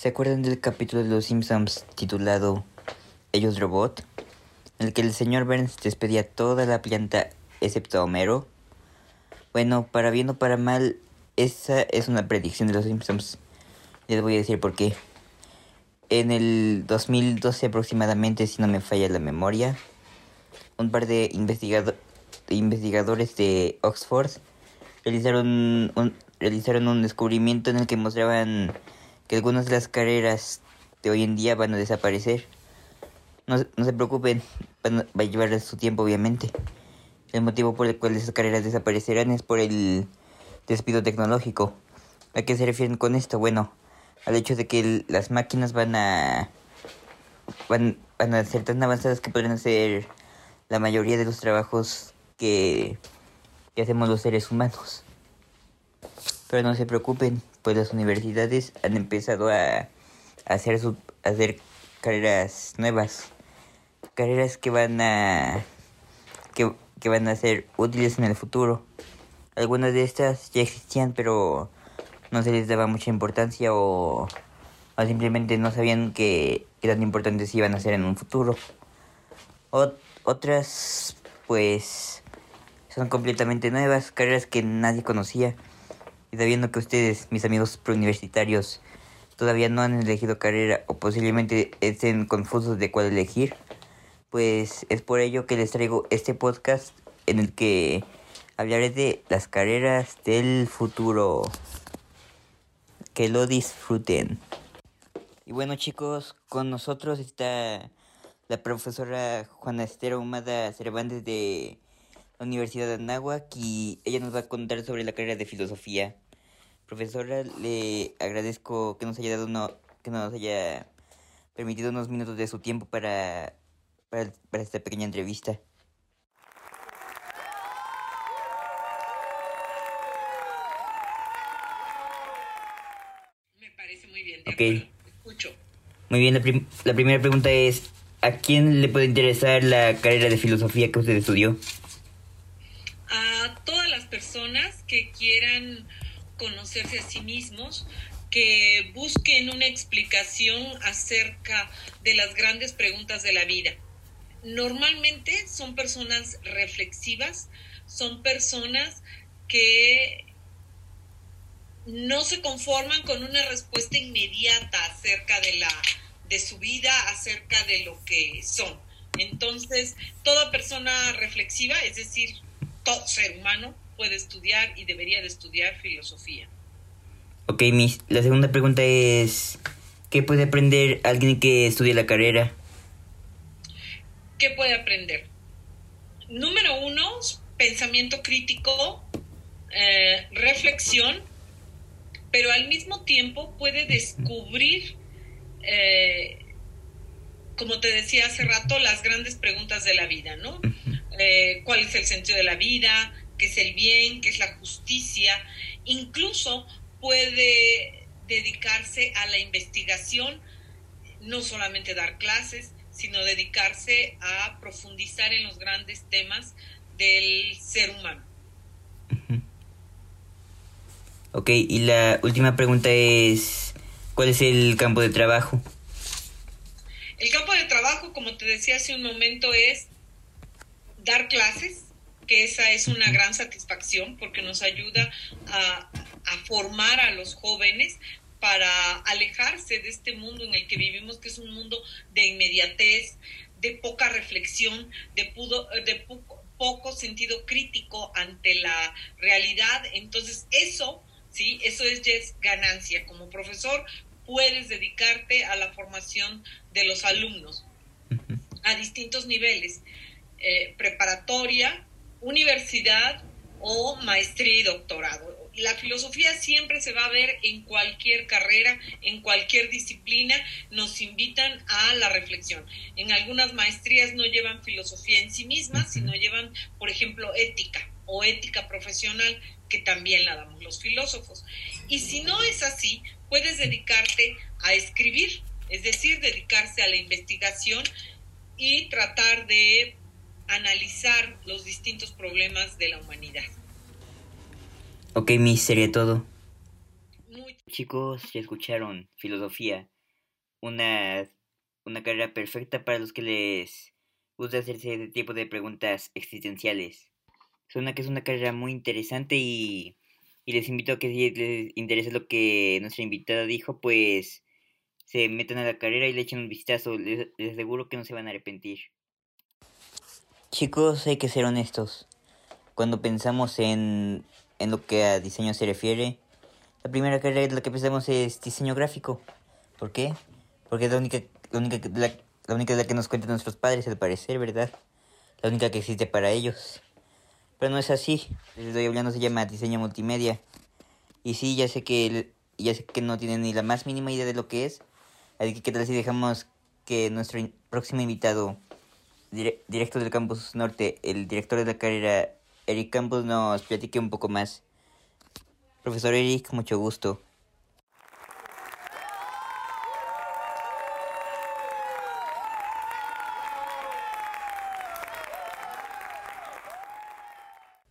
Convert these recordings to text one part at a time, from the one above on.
¿Se acuerdan del capítulo de Los Simpsons titulado Ellos Robot? En el que el señor Burns despedía toda la planta excepto a Homero. Bueno, para bien o para mal, esa es una predicción de Los Simpsons. Les voy a decir por qué. En el 2012 aproximadamente, si no me falla la memoria, un par de, investigadores de Oxford realizaron realizaron un descubrimiento en el que mostraban que algunas de las carreras de hoy en día van a desaparecer. No, se preocupen, va a llevar su tiempo obviamente. El motivo por el cual esas carreras desaparecerán es por el despido tecnológico. ¿A qué se refieren con esto? Bueno, al hecho de que las máquinas van a van, van a ser tan avanzadas que podrán hacer la mayoría de los trabajos que, que hacemos los seres humanos. Pero no se preocupen, pues las universidades han empezado a, hacer, su, hacer carreras nuevas. Carreras que van a que, que van a ser útiles en el futuro. Algunas de estas ya existían, pero no se les daba mucha importancia o, o simplemente no sabían que, que, tan importantes iban a ser en un futuro. otras, pues, son completamente nuevas, carreras que nadie conocía. Y sabiendo que ustedes, mis amigos preuniversitarios, todavía no han elegido carrera o posiblemente estén confusos de cuál elegir, pues es por ello que les traigo este podcast en el que hablaré de las carreras del futuro. Que lo disfruten. Y bueno chicos, con nosotros está la profesora Juana Esther Humada Cervantes de la Universidad de Anáhuac y ella nos va a contar sobre la carrera de filosofía. Profesora, le agradezco que nos haya dado uno, que nos haya permitido unos minutos de su tiempo para, para, para esta pequeña entrevista. Me parece muy bien. De okay. Escucho. Muy bien, la, prim la primera pregunta es, ¿a quién le puede interesar la carrera de filosofía que usted estudió? A todas las personas que quieran conocerse a sí mismos, que busquen una explicación acerca de las grandes preguntas de la vida. Normalmente son personas reflexivas, son personas que no se conforman con una respuesta inmediata acerca de la de su vida, acerca de lo que son. Entonces, toda persona reflexiva, es decir, todo ser humano, puede estudiar y debería de estudiar filosofía. Ok, Miss. La segunda pregunta es, ¿qué puede aprender alguien que estudie la carrera? ¿Qué puede aprender? Número uno, pensamiento crítico, eh, reflexión, pero al mismo tiempo puede descubrir, eh, como te decía hace rato, las grandes preguntas de la vida, ¿no? Eh, ¿Cuál es el sentido de la vida? Que es el bien, que es la justicia, incluso puede dedicarse a la investigación, no solamente dar clases, sino dedicarse a profundizar en los grandes temas del ser humano. Ok, y la última pregunta es, ¿cuál es el campo de trabajo? El campo de trabajo, como te decía hace un momento, es dar clases, que esa es una gran satisfacción porque nos ayuda a, formar a los jóvenes para alejarse de este mundo en el que vivimos, que es un mundo de inmediatez, de poca reflexión, de, de poco, poco, sentido crítico ante la realidad. Entonces, eso, sí, eso es, es ganancia. Como profesor, puedes dedicarte a la formación de los alumnos a distintos niveles, eh, preparatoria, universidad o maestría y doctorado. La filosofía siempre se va a ver en cualquier carrera, en cualquier disciplina, nos invitan a la reflexión. En algunas maestrías no llevan filosofía en sí mismas, sino llevan, por ejemplo, ética o ética profesional, que también la damos los filósofos. Y si no es así, puedes dedicarte a escribir, es decir, dedicarse a la investigación y tratar de analizar los distintos problemas de la humanidad. Ok, mi sería todo. muy... Chicos, ya escucharon filosofía, una, una carrera perfecta para los que les gusta hacerse este tipo de preguntas existenciales. Suena que es una carrera muy interesante y, y les invito a que si les interesa lo que nuestra invitada dijo, pues se metan a la carrera y le echen un vistazo. Les, les aseguro que no se van a arrepentir. Chicos, hay que ser honestos. Cuando pensamos en, en lo que a diseño se refiere, la primera carrera de la que pensamos es diseño gráfico. ¿Por qué? Porque es la única, la única, la, única de la que nos cuentan nuestros padres, al parecer, ¿verdad? La única que existe para ellos. Pero no es así. Les estoy hablando se llama diseño multimedia. Y sí, ya sé que ya sé que no tienen ni la más mínima idea de lo que es. Así que qué tal si dejamos que nuestro próximo invitado, dire director del campus norte, el director de la carrera, Eric Campos, nos platique un poco más. Profesor Eric, mucho gusto.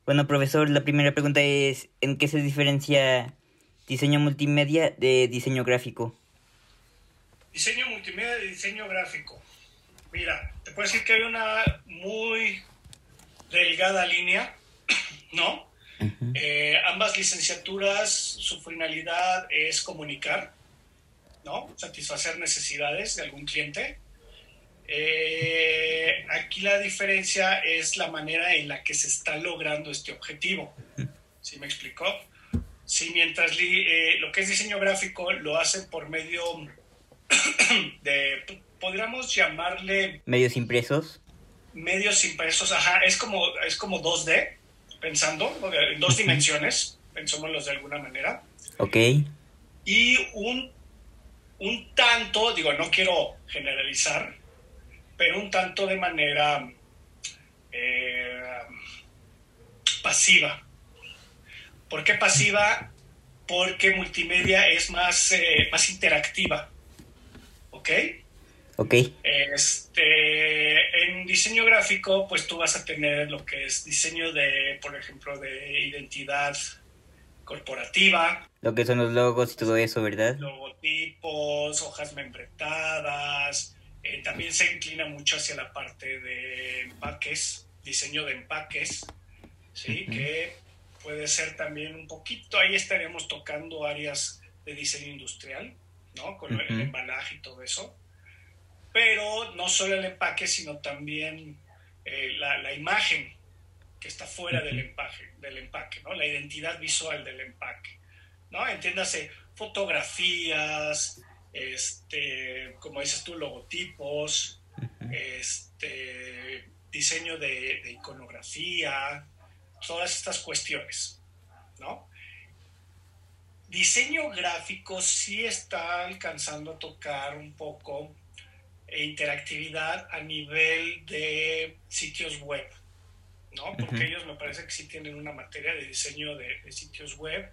Bueno, profesor, la primera pregunta es, ¿en qué se diferencia diseño multimedia de diseño gráfico? Diseño multimedia de diseño gráfico. Mira, te puedo decir que hay una muy delgada línea, ¿no? Uh -huh. eh, ambas licenciaturas, su finalidad es comunicar, ¿no? Satisfacer necesidades de algún cliente. Eh, aquí la diferencia es la manera en la que se está logrando este objetivo. ¿Sí me explicó? Si mientras eh, lo que es diseño gráfico lo hacen por medio de, podríamos llamarle... ¿Medios impresos? Medios impresos, ajá, es como, es como 2D, pensando, en dos dimensiones, pensémoslos de alguna manera. Ok. Y un, un tanto, digo, no quiero generalizar, pero un tanto de manera eh, pasiva. ¿Por qué pasiva? Porque multimedia es más, eh, más interactiva. ¿Ok? Ok. Este, en diseño gráfico, pues tú vas a tener lo que es diseño de, por ejemplo, de identidad corporativa. Lo que son los logos y todo eso, ¿verdad? Logotipos, hojas membretadas, eh, también se inclina mucho hacia la parte de empaques, diseño de empaques, ¿sí? Uh -huh. Que puede ser también un poquito, ahí estaríamos tocando áreas de diseño industrial, ¿no? Con uh -huh. el embalaje y todo eso. Pero no solo el empaque, sino también eh, la, la, imagen que está fuera del, empaque, del empaque, ¿no? La identidad visual del empaque, ¿no? Entiéndase, fotografías, este, como dices tú, logotipos, este, diseño de, de, iconografía, todas estas cuestiones, ¿no? Diseño gráfico sí está alcanzando a tocar un poco interactividad a nivel de sitios web, ¿no? Porque uh -huh. ellos me parece que sí tienen una materia de diseño de, de sitios web.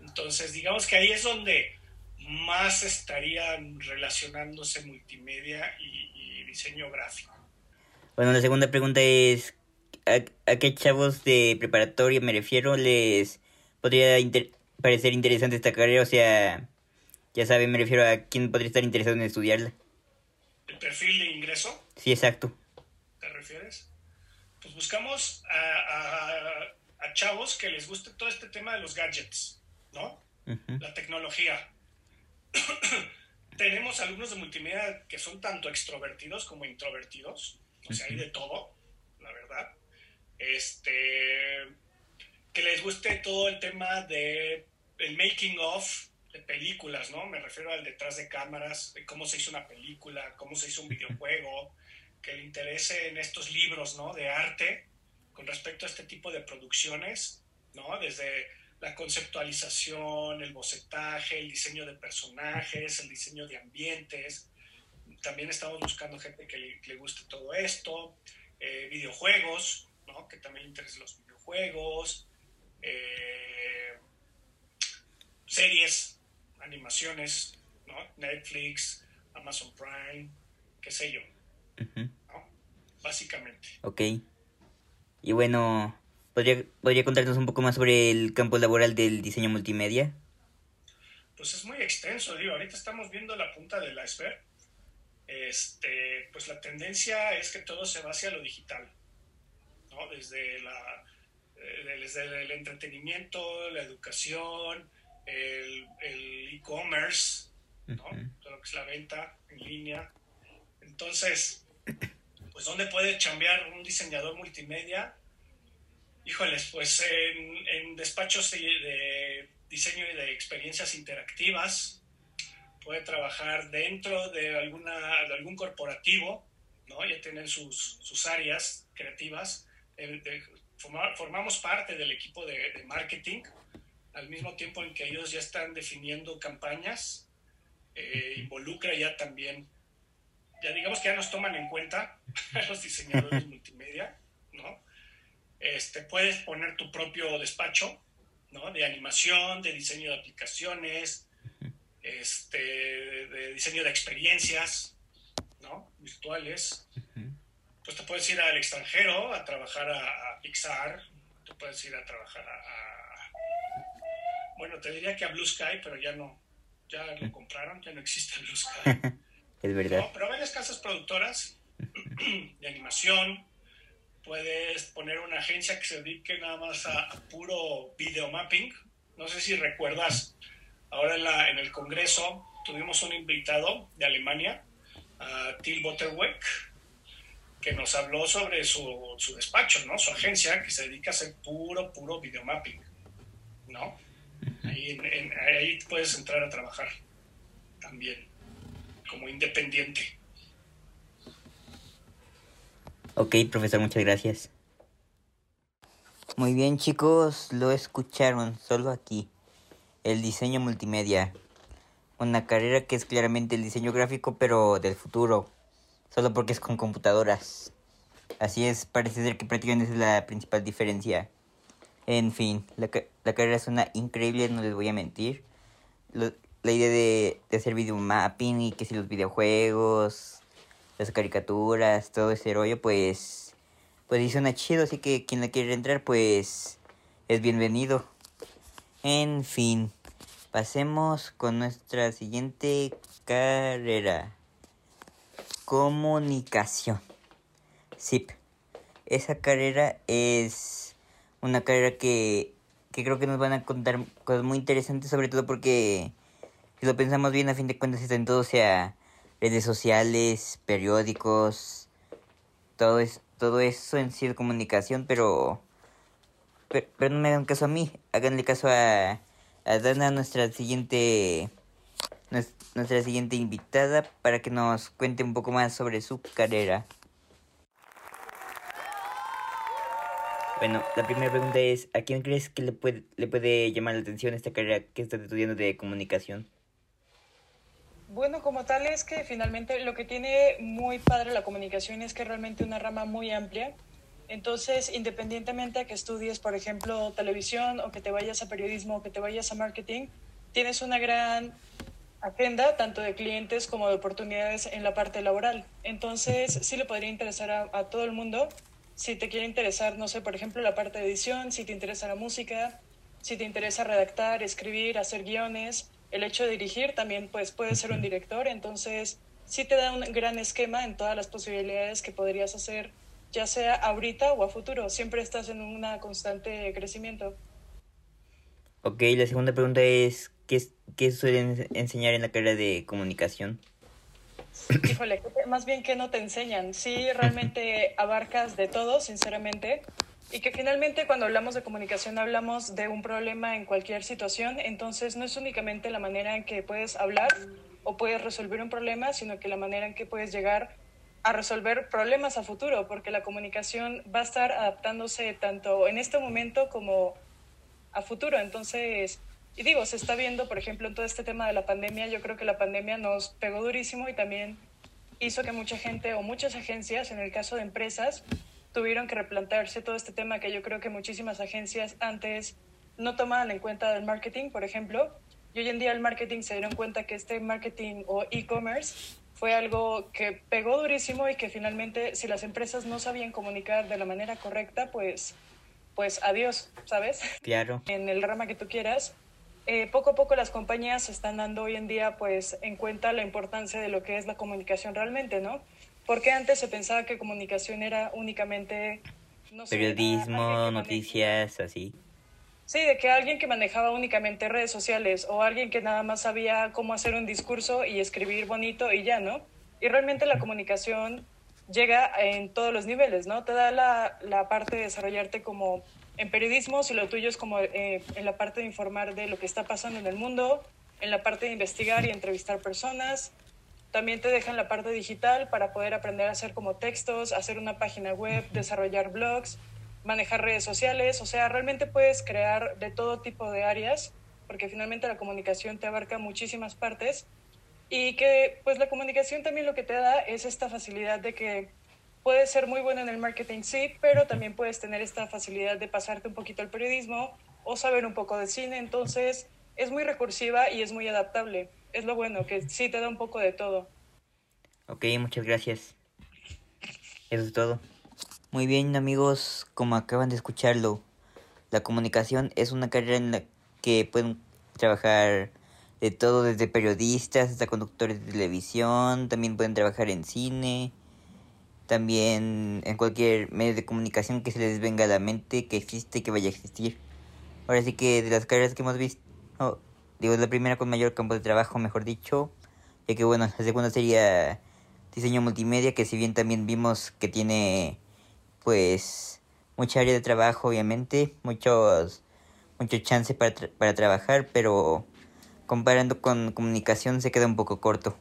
Entonces, digamos que ahí es donde más estarían relacionándose multimedia y, y, diseño gráfico. Bueno, la segunda pregunta es, ¿a, a qué chavos de preparatoria me refiero? ¿Les podría inter parecer interesante esta carrera? O sea, ya saben, me refiero a quién podría estar interesado en estudiarla. ¿El perfil de ingreso? Sí, exacto. ¿Te refieres? Pues buscamos a, a, a chavos que les guste todo este tema de los gadgets, ¿no? Uh -huh. La tecnología tenemos alumnos de multimedia que son tanto extrovertidos como introvertidos, o sea, hay de todo, la verdad. Este, que les guste todo el tema de el making of de películas, ¿no? Me refiero al detrás de cámaras, de cómo se hizo una película, cómo se hizo un videojuego, que le interese en estos libros, ¿no? De arte con respecto a este tipo de producciones, ¿no? Desde la conceptualización, el bocetaje, el diseño de personajes, el diseño de ambientes. También estamos buscando gente que le, guste todo esto. Eh, videojuegos, ¿no? que también le interesen los videojuegos. Eh, series, animaciones, ¿no? Netflix, Amazon Prime, qué sé yo. Uh -huh. ¿no? Básicamente. Ok. Y bueno, ¿Podría, ¿Podría contarnos un poco más sobre el campo laboral del diseño multimedia? pues es muy extenso, digo, ahorita estamos viendo la punta del iceberg. Este, pues la tendencia es que todo se va hacia lo digital, ¿no? Desde, la, eh, desde el entretenimiento, la educación, el e-commerce, ¿no? Todo lo que es la venta en línea. Entonces, pues ¿dónde puede chambear un diseñador multimedia? Híjoles, pues en, despachos de, diseño y de experiencias interactivas, puede trabajar dentro de, alguna, de algún corporativo, ¿no? Ya tienen sus, sus áreas creativas. formamos parte del equipo de, marketing, al mismo tiempo en que ellos ya están definiendo campañas, eh, involucra ya también ya digamos que ya nos toman en cuenta los diseñadores multimedia, ¿no? Este, puedes poner tu propio despacho, ¿no? De animación, de diseño de aplicaciones, este, de diseño de experiencias, ¿no? Virtuales. Pues te puedes ir al extranjero a trabajar a, Pixar, te puedes ir a trabajar a, Bueno, te diría que a Blue Sky, pero ya no, ya lo compraron, ya no existe Blue Sky. Es verdad. pero varias casas productoras de animación. Puedes poner una agencia que se dedique nada más a, puro video mapping. No sé si recuerdas, ahora en, la, en el Congreso tuvimos un invitado de Alemania, a Till Butterweck, que nos habló sobre su, su, despacho, ¿no? Su agencia que se dedica a hacer puro, puro video mapping, ¿no? Ahí, ahí puedes entrar a trabajar también como independiente. Ok, profesor, muchas gracias. Muy bien, chicos, lo escucharon solo aquí. El diseño multimedia. Una carrera que es claramente el diseño gráfico, pero del futuro. Solo porque es con computadoras. Así es, parece ser que prácticamente es la principal diferencia. En fin, la, la carrera suena increíble, no les voy a mentir la idea de, de hacer video mapping y que si los videojuegos, las caricaturas, todo ese rollo, pues, pues sí suena chido, así que quien la quiere entrar, pues, es bienvenido. En fin, pasemos con nuestra siguiente carrera. Comunicación. SIP. Esa carrera es una carrera que, que creo que nos van a contar cosas muy interesantes, sobre todo porque si lo pensamos bien, a fin de cuentas está en todo, sea redes sociales, periódicos, todo, es, todo eso en sí de comunicación, pero, pero, no me hagan caso a mí, háganle caso a, a Dana, nuestra siguiente, nuestra siguiente invitada, para que nos cuente un poco más sobre su carrera. Bueno, la primera pregunta es, ¿a quién crees que le puede, llamar la atención esta carrera que estás estudiando de comunicación? Bueno, como tal es que finalmente lo que tiene muy padre la comunicación es que realmente una rama muy amplia. Entonces, independientemente a que estudies, por ejemplo, televisión o que te vayas a periodismo o que te vayas a marketing, tienes una gran agenda tanto de clientes como de oportunidades en la parte laboral. Entonces, sí le podría interesar a todo el mundo. Si te quiere interesar, no sé, por ejemplo, la parte de edición, si te interesa la música, si te interesa redactar, escribir, hacer guiones, el hecho de dirigir también pues puede ser un director, entonces sí te da un gran esquema en todas las posibilidades que podrías hacer, ya sea ahorita o a futuro, siempre estás en un constante crecimiento. Ok, la segunda pregunta es, ¿qué, qué suelen enseñar en la carrera de comunicación? Híjole, más bien que no te enseñan. Sí, realmente abarcas de todo, sinceramente. Y que finalmente cuando hablamos de comunicación hablamos de un problema en cualquier situación, entonces no es únicamente la manera en que puedes hablar o puedes resolver un problema, sino que la manera en que puedes llegar a resolver problemas a futuro, porque la comunicación va a estar adaptándose tanto en este momento como a futuro. Entonces, y digo, se está viendo, por ejemplo, en todo este tema de la pandemia, yo creo que la pandemia nos pegó durísimo y también hizo que mucha gente o muchas agencias, en el caso de empresas, tuvieron que replantearse todo este tema que yo creo que muchísimas agencias antes no tomaban en cuenta del marketing, por ejemplo. Y hoy en día el marketing se dieron cuenta que este marketing o e-commerce fue algo que pegó durísimo y que finalmente si las empresas no sabían comunicar de la manera correcta, pues, pues adiós, ¿sabes? Claro. En el rama que tú quieras. Eh, poco a poco las compañías están dando hoy en día pues en cuenta la importancia de lo que es la comunicación realmente, ¿no? Porque antes se pensaba que comunicación era únicamente... No Periodismo, noticias, así. Sí, de que alguien que manejaba únicamente redes sociales o alguien que nada más sabía cómo hacer un discurso y escribir bonito y ya, ¿no? Y realmente la comunicación llega en todos los niveles, ¿no? Te da la, la parte de desarrollarte como en periodismo, si lo tuyo es como eh, en la parte de informar de lo que está pasando en el mundo, en la parte de investigar y entrevistar personas. También te deja en la parte digital para poder aprender a hacer como textos, hacer una página web, desarrollar blogs, manejar redes sociales. O sea, realmente puedes crear de todo tipo de áreas, porque finalmente la comunicación te abarca muchísimas partes. Y que pues la comunicación también lo que te da es esta facilidad de que puedes ser muy bueno en el marketing, sí, pero también puedes tener esta facilidad de pasarte un poquito al periodismo o saber un poco de cine. Entonces, es muy recursiva y es muy adaptable. Es lo bueno, que sí te da un poco de todo. Ok, muchas gracias. Eso es todo. Muy bien, amigos, como acaban de escucharlo, la comunicación es una carrera en la que pueden trabajar de todo, desde periodistas hasta conductores de televisión, también pueden trabajar en cine, también en cualquier medio de comunicación que se les venga a la mente que existe que vaya a existir. Ahora sí que de las carreras que hemos visto, digo, la primera con mayor campo de trabajo, mejor dicho, ya que bueno, la segunda sería diseño multimedia, que si bien también vimos que tiene pues mucha área de trabajo, obviamente, muchos mucho chance para, para trabajar, pero comparando con comunicación se queda un poco corto.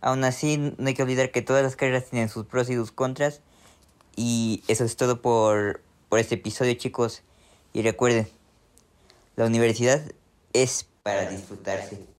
Aún así, no hay que olvidar que todas las carreras tienen sus pros y sus contras. Y eso es todo por, por este episodio, chicos. Y recuerden, la universidad es para disfrutarse.